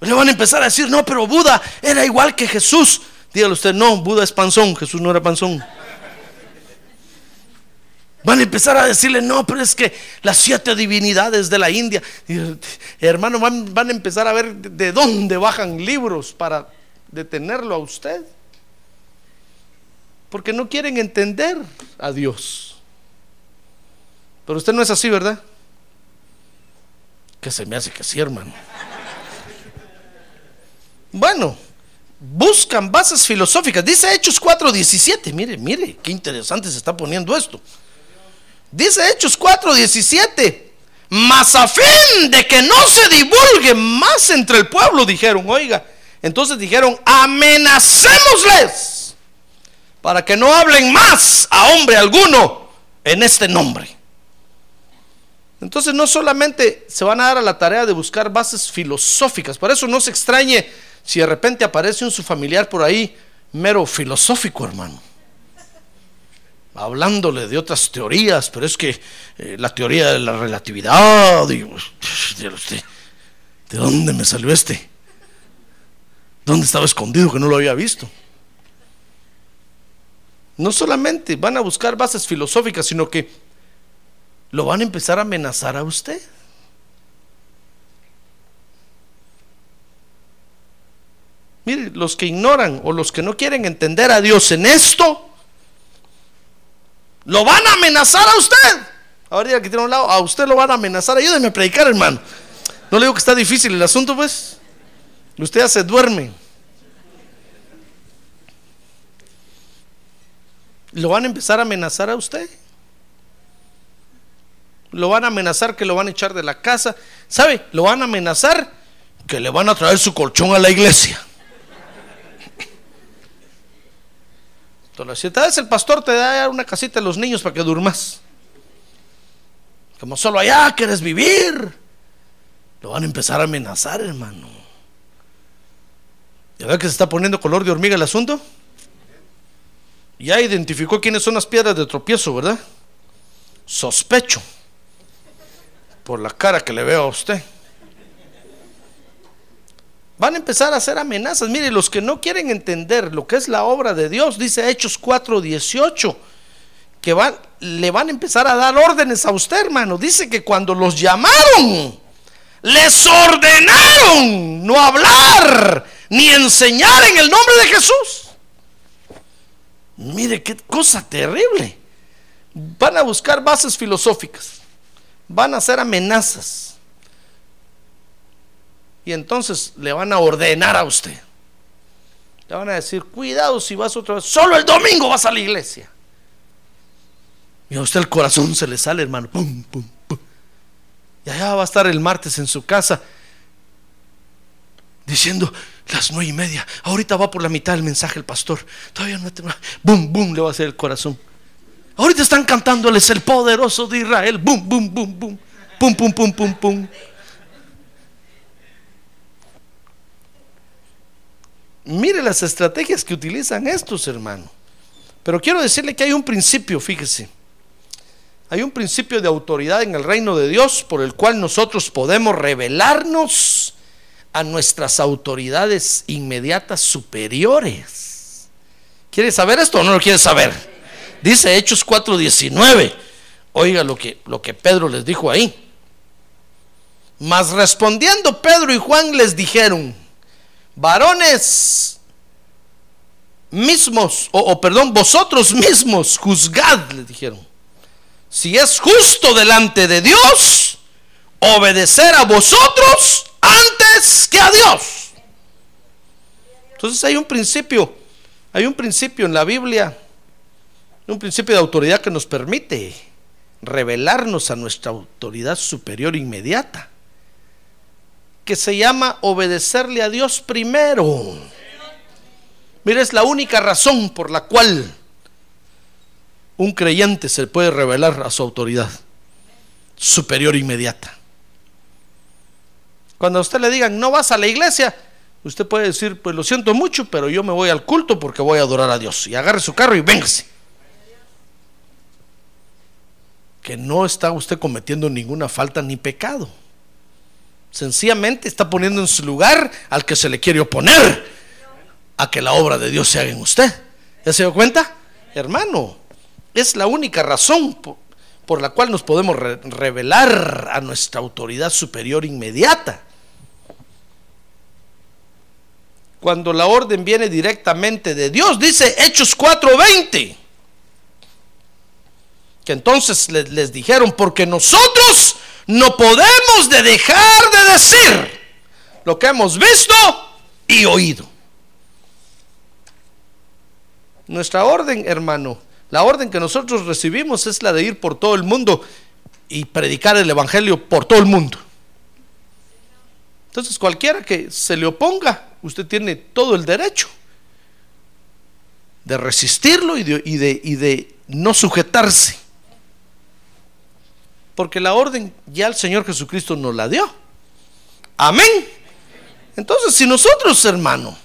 Le van a empezar a decir, no, pero Buda era igual que Jesús. Dígale usted, no, Buda es panzón, Jesús no era panzón. Van a empezar a decirle, no, pero es que las siete divinidades de la India. hermano, van, van a empezar a ver de dónde bajan libros para detenerlo a usted. Porque no quieren entender a Dios. Pero usted no es así, ¿verdad? Que se me hace que sí, hermano. Bueno, buscan bases filosóficas. Dice Hechos 4:17. Mire, mire, qué interesante se está poniendo esto. Dice Hechos 4:17. Mas a fin de que no se divulgue más entre el pueblo, dijeron, oiga. Entonces dijeron, amenacémosles para que no hablen más a hombre alguno en este nombre. Entonces no solamente se van a dar a la tarea de buscar bases filosóficas, por eso no se extrañe si de repente aparece un su familiar por ahí, mero filosófico, hermano, hablándole de otras teorías, pero es que eh, la teoría de la relatividad, digo, ¿de dónde me salió este? ¿Dónde estaba escondido que no lo había visto? No solamente van a buscar bases filosóficas, sino que lo van a empezar a amenazar a usted. Mire, los que ignoran o los que no quieren entender a Dios en esto, lo van a amenazar a usted. Ahora que tiene un lado, a usted lo van a amenazar. Ayúdeme a predicar, hermano. No le digo que está difícil el asunto, pues. Usted ya se duerme. Lo van a empezar a amenazar a usted. Lo van a amenazar que lo van a echar de la casa. ¿Sabe? Lo van a amenazar que le van a traer su colchón a la iglesia. Si tal el pastor te da una casita a los niños para que durmas. Como solo allá quieres vivir. Lo van a empezar a amenazar, hermano. ¿Ya ve que se está poniendo color de hormiga el asunto? Ya identificó quiénes son las piedras de tropiezo, ¿verdad? Sospecho. Por la cara que le veo a usted. Van a empezar a hacer amenazas. Mire, los que no quieren entender lo que es la obra de Dios, dice Hechos 4:18, que van, le van a empezar a dar órdenes a usted, hermano. Dice que cuando los llamaron, les ordenaron no hablar ni enseñar en el nombre de Jesús. Mire qué cosa terrible. Van a buscar bases filosóficas, van a hacer amenazas y entonces le van a ordenar a usted. Le van a decir, cuidado si vas otra vez, solo el domingo vas a la iglesia. Y a usted el corazón se le sale, hermano. Pum, pum, pum. Y allá va a estar el martes en su casa diciendo las nueve y media. Ahorita va por la mitad el mensaje el pastor. Todavía no te... Bum, bum, le va a hacer el corazón. Ahorita están cantándoles el poderoso de Israel. Bum, bum, bum, bum. Pum, pum, pum, pum, pum. Mire las estrategias que utilizan estos hermanos. Pero quiero decirle que hay un principio, fíjese. Hay un principio de autoridad en el reino de Dios por el cual nosotros podemos revelarnos a nuestras autoridades inmediatas superiores. ¿Quiere saber esto o no lo quiere saber? Dice Hechos 4:19. Oiga lo que, lo que Pedro les dijo ahí. Mas respondiendo Pedro y Juan les dijeron, varones mismos, o, perdón, vosotros mismos, juzgad, le dijeron. Si es justo delante de Dios, obedecer a vosotros antes que a Dios. Entonces hay un principio, hay un principio en la Biblia, un principio de autoridad que nos permite revelarnos a nuestra autoridad superior inmediata que se llama obedecerle a Dios primero. Mira, es la única razón por la cual un creyente se puede revelar a su autoridad superior inmediata. Cuando a usted le digan, no vas a la iglesia, usted puede decir, pues lo siento mucho, pero yo me voy al culto porque voy a adorar a Dios. Y agarre su carro y véngase. Que no está usted cometiendo ninguna falta ni pecado. Sencillamente está poniendo en su lugar al que se le quiere oponer a que la obra de Dios se haga en usted. ¿Ya se dio cuenta? Hermano, es la única razón por, la cual nos podemos revelar a nuestra autoridad superior inmediata. Cuando la orden viene directamente de Dios, dice Hechos 4:20 que entonces les, les, dijeron, porque nosotros no podemos de dejar de decir lo que hemos visto y oído. Nuestra orden, hermano, la orden que nosotros recibimos es la de ir por todo el mundo y predicar el Evangelio por todo el mundo. Entonces cualquiera que se le oponga, usted tiene todo el derecho de resistirlo y de, y de, y de no sujetarse porque la orden ya el Señor Jesucristo nos la dio. Amén. Entonces, si nosotros, hermano,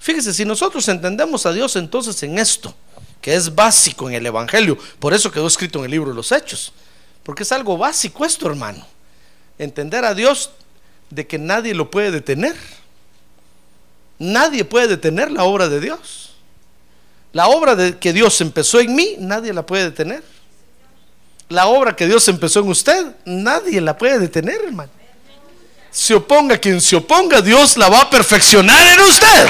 fíjese, si nosotros entendemos a Dios entonces en esto, que es básico en el Evangelio, por eso quedó escrito en el libro de los Hechos, porque es algo básico esto, hermano. Entender a Dios de que nadie lo puede detener. Nadie puede detener la obra de Dios. La obra de que Dios empezó en mí, nadie la puede detener. La obra que Dios empezó en usted, nadie la puede detener, hermano. Se oponga quien se oponga, Dios la va a perfeccionar en usted.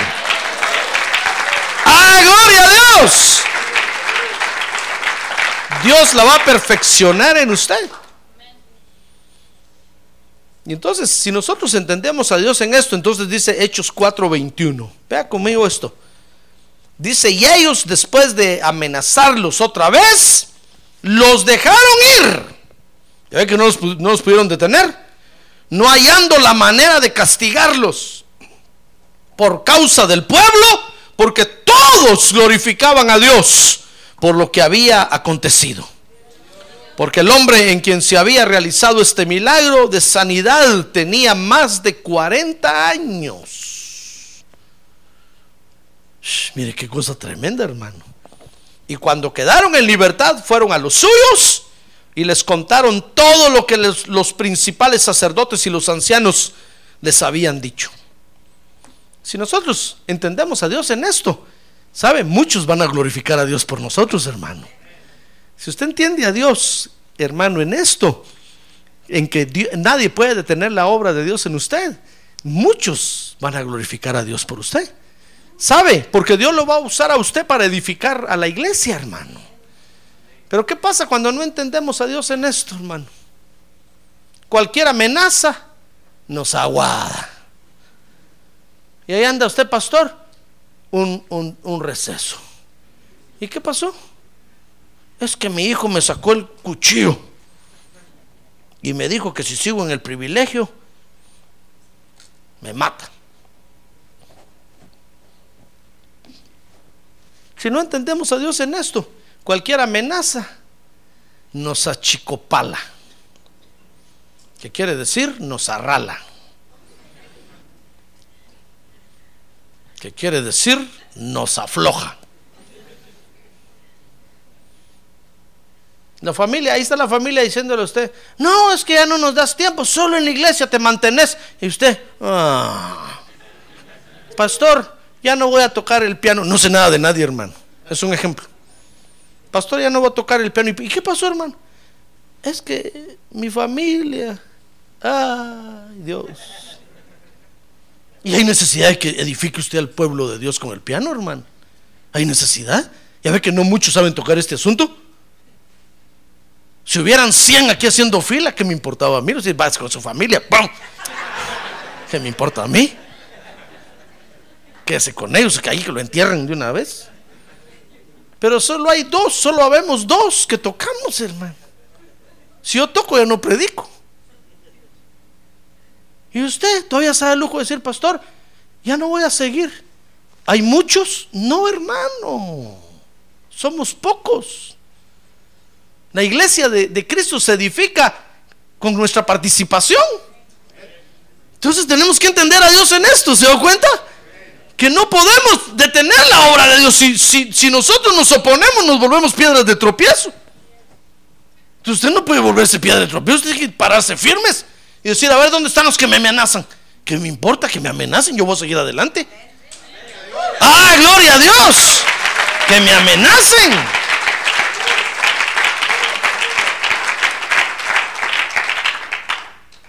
¡Ah, gloria a Dios! Dios la va a perfeccionar en usted. Y entonces, si nosotros entendemos a Dios en esto, entonces dice Hechos 4:21. Vea conmigo esto. Dice, y ellos después de amenazarlos otra vez, los dejaron ir. Ya ve que no los, no los pudieron detener. No hallando la manera de castigarlos por causa del pueblo, porque todos glorificaban a Dios por lo que había acontecido. Porque el hombre en quien se había realizado este milagro de sanidad tenía más de 40 años. Mire qué cosa tremenda, hermano. Y cuando quedaron en libertad, fueron a los suyos y les contaron todo lo que los principales sacerdotes y los ancianos les habían dicho. Si nosotros entendemos a Dios en esto, ¿sabe? Muchos van a glorificar a Dios por nosotros, hermano. Si usted entiende a Dios, hermano, en esto, en que Di- nadie puede detener la obra de Dios en usted, muchos van a glorificar a Dios por usted. ¿Sabe? Porque Dios lo va a usar a usted para edificar a la iglesia, hermano. Pero ¿qué pasa cuando no entendemos a Dios en esto, hermano? Cualquier amenaza nos aguada. Y ahí anda usted, pastor, un, un- un receso. ¿Y qué pasó? Es que mi hijo me sacó el cuchillo y me dijo que si sigo en el privilegio, me mata. Si no entendemos a Dios en esto, cualquier amenaza nos achicopala. ¿Qué quiere decir? Nos arrala. ¿Qué quiere decir? Nos afloja. La familia, ahí está la familia diciéndole a usted, no, es que ya no nos das tiempo, solo en la iglesia te mantenés. Y usted, "Ah, pastor, ya no voy a tocar el piano. No sé nada de nadie, hermano. Es un ejemplo. Pastor, ya no voy a tocar el piano. ¿Y qué pasó, hermano? Es que mi familia, ay Dios. Y hay necesidad de que edifique usted al pueblo de Dios con el piano, hermano. Hay necesidad. Ya ve que no muchos saben tocar este asunto. Si hubieran 100 aquí haciendo fila, ¿qué me importaba a mí? Si vas con su familia, ¡pum! ¿Qué me importa a mí? Quédese con ellos, que ahí que lo entierren de una vez. Pero solo hay dos, solo habemos dos que tocamos, hermano. Si yo toco, ya no predico. Y usted todavía sabe el lujo de decir, pastor, ya no voy a seguir. ¿Hay muchos? No, hermano. Somos pocos. La iglesia de, de Cristo se edifica con nuestra participación. Entonces tenemos que entender a Dios en esto, ¿se da cuenta? Que no podemos detener la obra de Dios. Si, si- si nosotros nos oponemos, nos volvemos piedras de tropiezo. Entonces usted no puede volverse piedra de tropiezo, usted tiene que pararse firmes y decir, a ver, ¿dónde están los que me amenazan? ¿Qué me importa que me amenacen? Yo voy a seguir adelante. ¡Ah, gloria a Dios! Que me amenacen.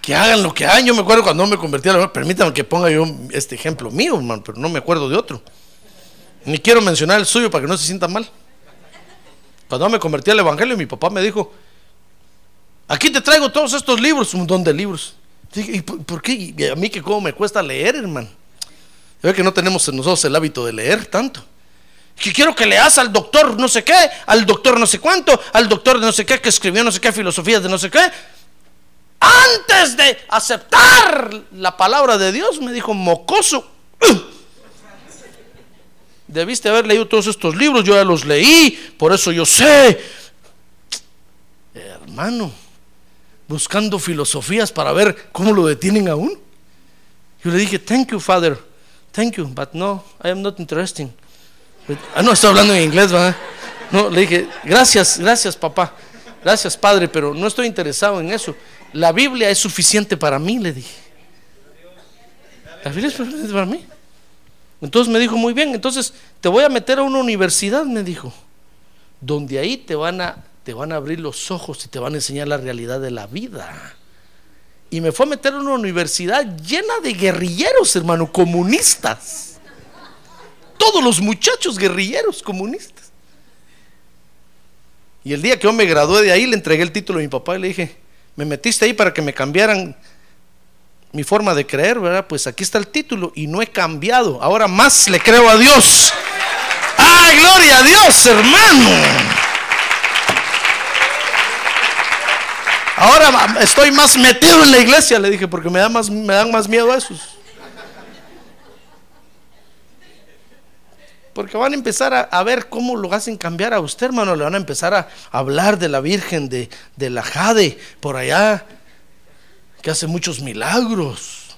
Que hagan lo que hagan. Yo me acuerdo cuando me convertí a la permítanme que ponga yo este ejemplo mío, hermano, pero no me acuerdo de otro. Ni quiero mencionar el suyo para que no se sienta mal. Cuando me convertí al Evangelio, mi papá me dijo, aquí te traigo todos estos libros, un montón de libros. ¿y por, qué? A mí que cómo me cuesta leer, hermano. Ve que no tenemos nosotros el hábito de leer tanto. Que quiero que leas al doctor no sé qué, al doctor no sé cuánto, al doctor de no sé qué, que escribió no sé qué filosofías de no sé qué. Antes de aceptar la palabra de Dios, me dijo, mocoso. Debiste haber leído todos estos libros, yo ya los leí, por eso yo sé. Hermano, buscando filosofías para ver cómo lo detienen a uno. Yo le dije, thank you, father, thank you, but no, I am not interested. Ah, no, estoy hablando en inglés, ¿verdad? No, le dije, gracias, gracias, papá, gracias, padre, pero no estoy interesado en eso. La Biblia es suficiente para mí, le dije. La Biblia es suficiente para mí. Entonces me dijo, muy bien, entonces te voy a meter a una universidad, me dijo, donde ahí te van a, te van a abrir los ojos y te van a enseñar la realidad de la vida. Y me fue a meter a una universidad llena de guerrilleros, hermano, comunistas. Todos los muchachos guerrilleros comunistas. Y el día que yo me gradué de ahí, le entregué el título a mi papá y le dije, me metiste ahí para que me cambiaran mi forma de creer, ¿verdad? Pues aquí está el título y no he cambiado. Ahora más le creo a Dios. ¡Ah, gloria a Dios, hermano! Ahora estoy más metido en la iglesia, le dije, porque me, da más, me dan más miedo a esos. Porque van a empezar a, ver cómo lo hacen cambiar a usted, hermano. Le van a empezar a hablar de la Virgen de, de la Jade, por allá, que hace muchos milagros.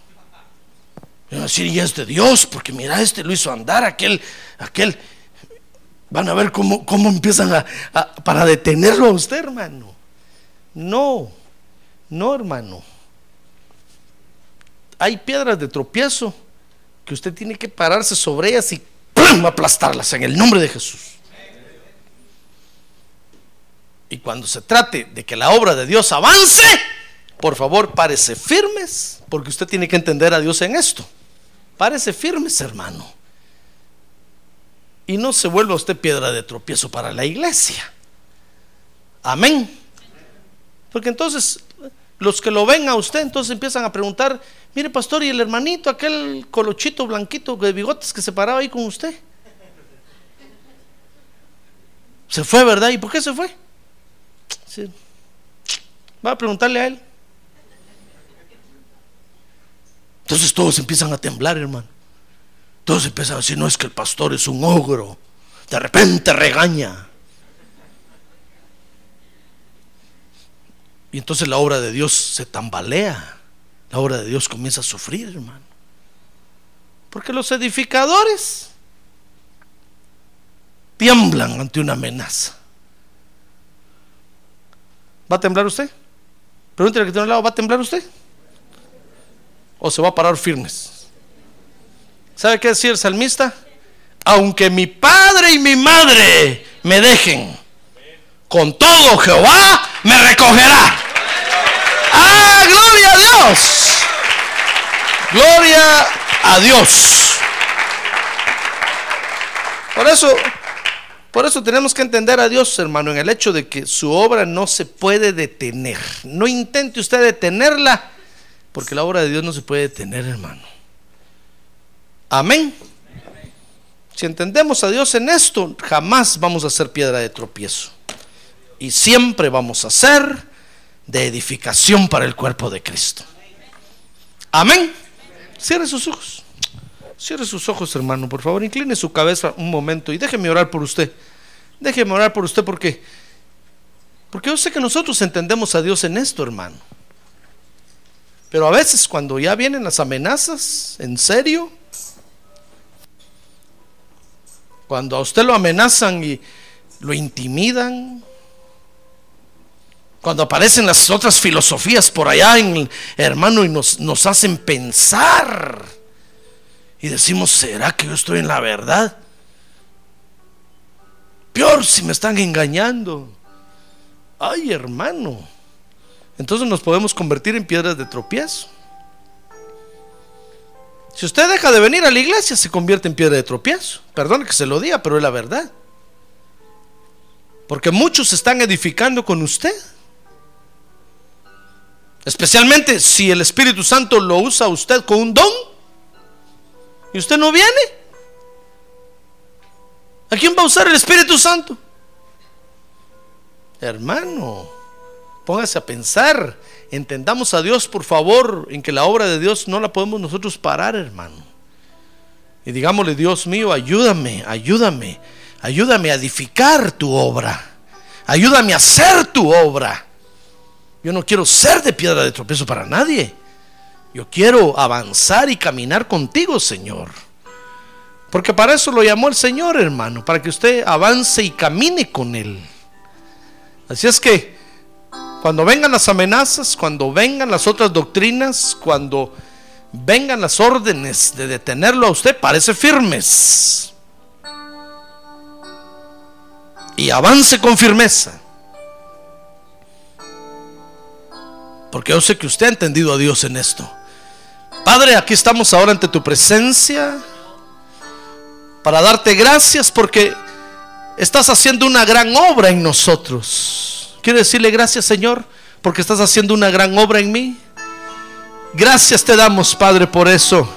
Van a decir, y es de Dios, porque mira, este lo hizo andar, aquel, aquel. Van a ver cómo, cómo empiezan a, a- para detenerlo a usted, hermano. No, no, hermano. Hay piedras de tropiezo que usted tiene que pararse sobre ellas y ¡pum! aplastarlas en el nombre de Jesús. Y cuando se trate de que la obra de Dios avance, por favor, párese firmes, porque usted tiene que entender a Dios en esto. Párese firmes, hermano. Y no se vuelva usted piedra de tropiezo para la iglesia. Amén. Porque entonces los que lo ven a usted, entonces empiezan a preguntar, mire pastor, ¿y el hermanito, aquel colochito blanquito de bigotes que se paraba ahí con usted? Se fue, ¿verdad? ¿Y por qué se fue? Va a preguntarle a él. Entonces todos empiezan a temblar, hermano. Todos empiezan a decir, no es que el pastor es un ogro. De repente regaña. Y entonces la obra de Dios se tambalea. La obra de Dios comienza a sufrir, hermano. Porque los edificadores tiemblan ante una amenaza. ¿Va a temblar usted? Pregúntale que tiene al lado, ¿va a temblar usted? ¿O se va a parar firmes? ¿Sabe qué decía el salmista? Aunque mi padre y mi madre me dejen, con todo Jehová me recogerá. ¡Ah, gloria a Dios! Gloria a Dios. Por eso, por eso tenemos que entender a Dios, hermano, en el hecho de que su obra no se puede detener. No intente usted detenerla, porque la obra de Dios no se puede detener, hermano. Amén. Si entendemos a Dios en esto, jamás vamos a ser piedra de tropiezo. Y siempre vamos a ser de edificación para el cuerpo de Cristo. Amén. Cierre sus ojos. Cierre sus ojos, hermano, por favor. Incline su cabeza un momento y déjeme orar por usted. Déjeme orar por usted porque porque yo sé que nosotros entendemos a Dios en esto, hermano. Pero a veces cuando ya vienen las amenazas, en serio, cuando a usted lo amenazan y lo intimidan, cuando aparecen las otras filosofías por allá, hermano, y nos, nos hacen pensar, y decimos, ¿será que yo estoy en la verdad? Peor si me están engañando. Ay, hermano. Entonces nos podemos convertir en piedras de tropiezo. Si usted deja de venir a la iglesia, se convierte en piedra de tropiezo. Perdone que se lo diga, pero es la verdad. Porque muchos se están edificando con usted. Especialmente si el Espíritu Santo lo usa usted con un don. Y usted no viene. ¿A quién va a usar el Espíritu Santo? Hermano, póngase a pensar. Entendamos a Dios, por favor, en que la obra de Dios no la podemos nosotros parar, hermano. Y digámosle, Dios mío, ayúdame, ayúdame, ayúdame a edificar tu obra. Ayúdame a hacer tu obra. Yo no quiero ser de piedra de tropiezo para nadie. Yo quiero avanzar y caminar contigo, Señor. Porque para eso lo llamó el Señor, hermano, para que usted avance y camine con Él. Así es que cuando vengan las amenazas, cuando vengan las otras doctrinas, cuando vengan las órdenes de detenerlo a usted, parece firmes. Y avance con firmeza. Porque yo sé que usted ha entendido a Dios en esto. Padre, aquí estamos ahora ante tu presencia para darte gracias porque estás haciendo una gran obra en nosotros. Quiero decirle gracias, Señor, porque estás haciendo una gran obra en mí. Gracias te damos, Padre, por eso.